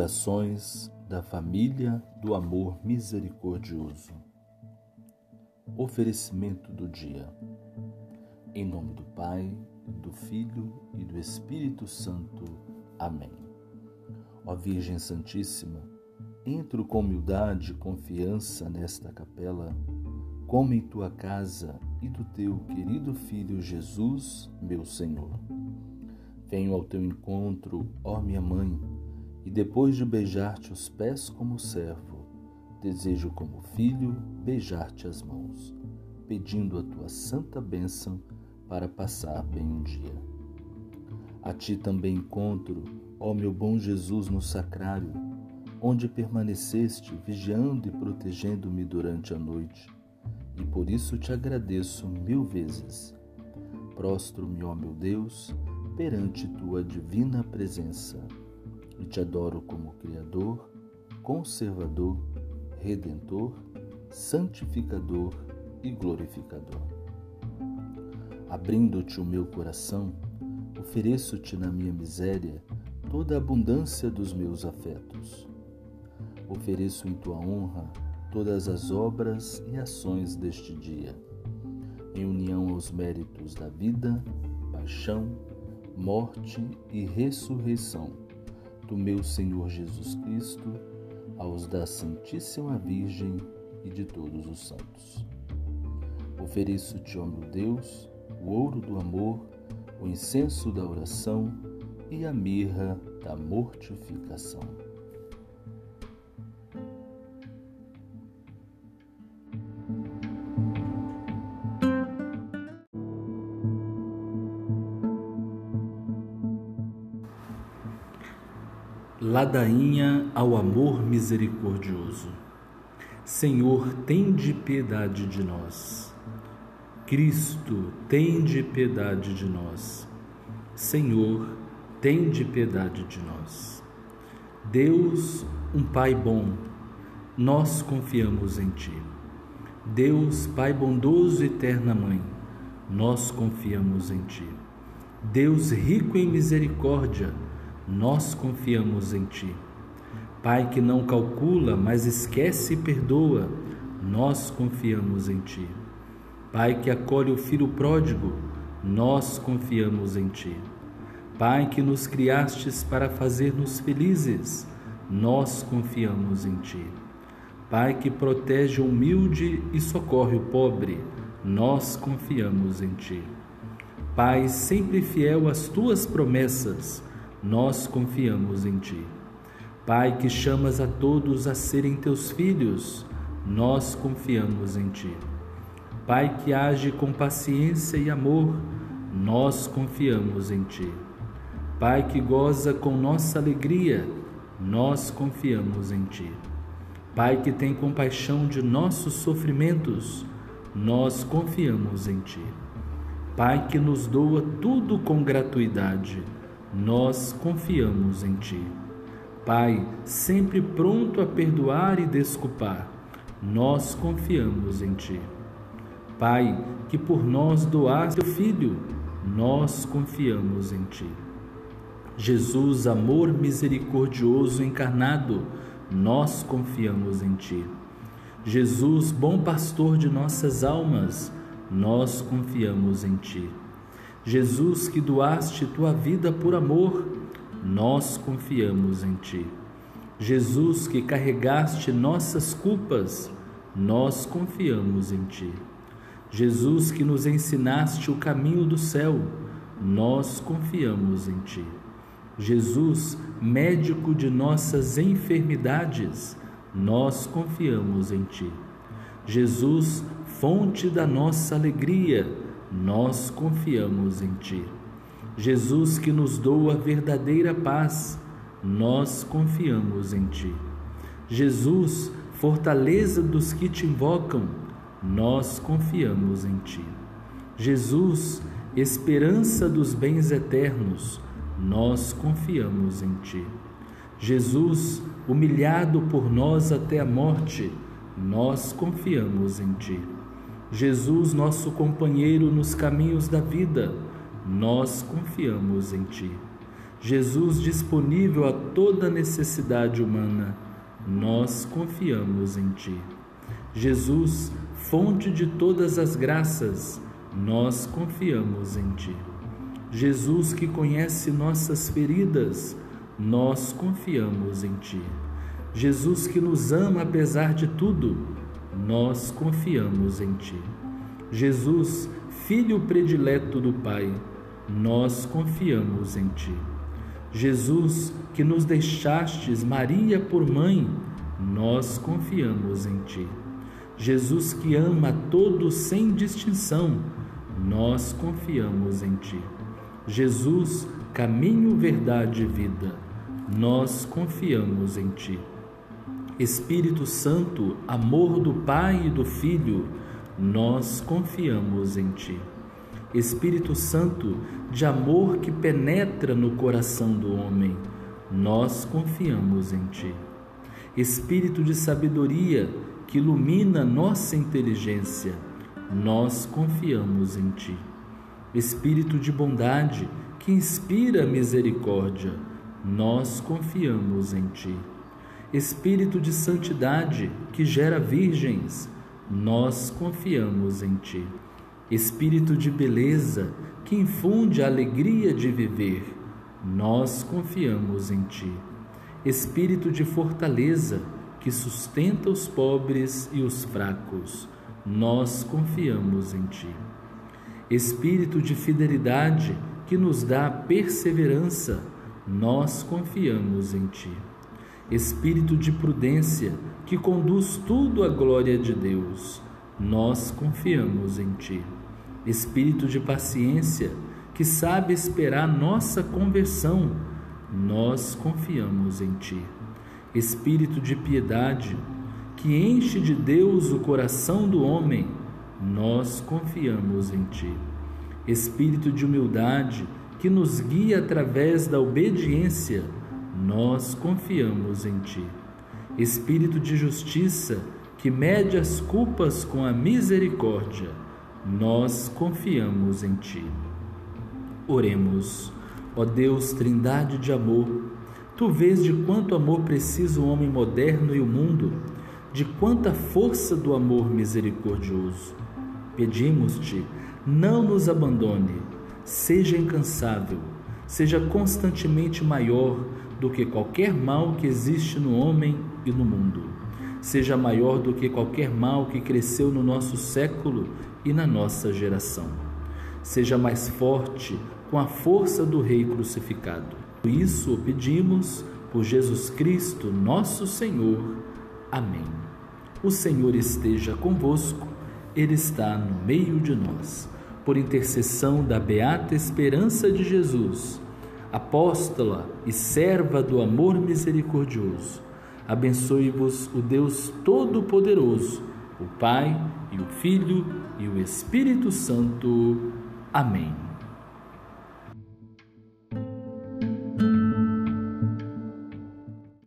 Orações da família do amor misericordioso. Oferecimento do dia. Em nome do Pai, do Filho e do Espírito Santo. Amém. Ó Virgem Santíssima, entro com humildade e confiança nesta capela, como em tua casa e do teu querido Filho Jesus, meu Senhor. Venho ao teu encontro, ó minha mãe e depois de beijar-te os pés como servo, desejo como filho beijar-te as mãos, pedindo a tua santa bênção para passar bem um dia. A ti também encontro, ó meu bom Jesus, no sacrário, onde permaneceste vigiando e protegendo-me durante a noite, e por isso te agradeço mil vezes. Prostro-me, ó meu Deus, perante tua divina presença te adoro como Criador, Conservador, Redentor, Santificador e Glorificador. Abrindo-te o meu coração, ofereço-te na minha miséria toda a abundância dos meus afetos. Ofereço em tua honra todas as obras e ações deste dia, em união aos méritos da vida, paixão, morte e ressurreição do meu Senhor Jesus Cristo, aos da Santíssima Virgem e de todos os santos. Ofereço-te, ó meu Deus, o ouro do amor, o incenso da oração e a mirra da mortificação. Ladainha ao amor misericordioso. Senhor, tende piedade de nós. Cristo, tende piedade de nós. Senhor, tende piedade de nós. Deus, um Pai bom, nós confiamos em Ti. Deus, Pai bondoso e eterna Mãe, nós confiamos em Ti. Deus rico em misericórdia, nós confiamos em Ti. Pai que não calcula, mas esquece e perdoa, nós confiamos em Ti. Pai que acolhe o filho pródigo, nós confiamos em Ti. Pai que nos criastes para fazer-nos felizes, nós confiamos em Ti. Pai que protege o humilde e socorre o pobre, nós confiamos em Ti. Pai sempre fiel às Tuas promessas, nós confiamos em Ti. Pai que chamas a todos a serem Teus filhos, nós confiamos em Ti. Pai que age com paciência e amor, nós confiamos em Ti. Pai que goza com nossa alegria, nós confiamos em Ti. Pai que tem compaixão de nossos sofrimentos, nós confiamos em Ti. Pai que nos doa tudo com gratuidade, nós confiamos em Ti. Pai, sempre pronto a perdoar e desculpar, nós confiamos em Ti. Pai, que por nós doaste o Filho, nós confiamos em Ti. Jesus, amor misericordioso encarnado, nós confiamos em Ti. Jesus, bom pastor de nossas almas, nós confiamos em Ti. Jesus, que doaste tua vida por amor, nós confiamos em ti. Jesus, que carregaste nossas culpas, nós confiamos em ti. Jesus, que nos ensinaste o caminho do céu, nós confiamos em ti. Jesus, médico de nossas enfermidades, nós confiamos em ti. Jesus, fonte da nossa alegria, nós confiamos em Ti. Jesus que nos doa a verdadeira paz, nós confiamos em Ti. Jesus, fortaleza dos que te invocam, nós confiamos em Ti. Jesus, esperança dos bens eternos, nós confiamos em Ti. Jesus, humilhado por nós até a morte, nós confiamos em Ti. Jesus, nosso companheiro nos caminhos da vida, nós confiamos em Ti. Jesus disponível a toda necessidade humana, nós confiamos em Ti. Jesus, fonte de todas as graças, nós confiamos em Ti. Jesus, que conhece nossas feridas, nós confiamos em Ti. Jesus, que nos ama apesar de tudo, nós confiamos em Ti. Jesus, Filho predileto do Pai, nós confiamos em Ti. Jesus, que nos deixastes Maria por mãe, nós confiamos em Ti. Jesus, que ama todos sem distinção, nós confiamos em Ti. Jesus, caminho, verdade e vida, nós confiamos em Ti. Espírito Santo, amor do Pai e do Filho, nós confiamos em Ti. Espírito Santo, de amor que penetra no coração do homem, nós confiamos em Ti. Espírito de sabedoria que ilumina nossa inteligência, nós confiamos em Ti. Espírito de bondade que inspira misericórdia, nós confiamos em Ti. Espírito de santidade que gera virgens, nós confiamos em Ti. Espírito de beleza que infunde a alegria de viver, nós confiamos em Ti. Espírito de fortaleza que sustenta os pobres e os fracos, nós confiamos em Ti. Espírito de fidelidade que nos dá perseverança, nós confiamos em Ti. Espírito de prudência que conduz tudo à glória de Deus, nós confiamos em Ti. Espírito de paciência, que sabe esperar nossa conversão, nós confiamos em Ti. Espírito de piedade, que enche de Deus o coração do homem, nós confiamos em Ti. Espírito de humildade, que nos guia através da obediência, nós confiamos em Ti. Espírito de justiça, que mede as culpas com a misericórdia, nós confiamos em Ti. Oremos, ó Deus, Trindade de amor, Tu vês de quanto amor precisa o homem moderno e o mundo, de quanta força do amor misericordioso. Pedimos-te, não nos abandone, seja incansável, seja constantemente maior do que qualquer mal que existe no homem e no mundo. Seja maior do que qualquer mal que cresceu no nosso século e na nossa geração. Seja mais forte com a força do Rei crucificado. Isso o pedimos por Jesus Cristo, nosso Senhor. Amém. O Senhor esteja convosco, Ele está no meio de nós. Por intercessão da beata esperança de Jesus, apóstola e serva do amor misericordioso, abençoe-vos o Deus Todo-Poderoso, o Pai e o Filho e o Espírito Santo. Amém.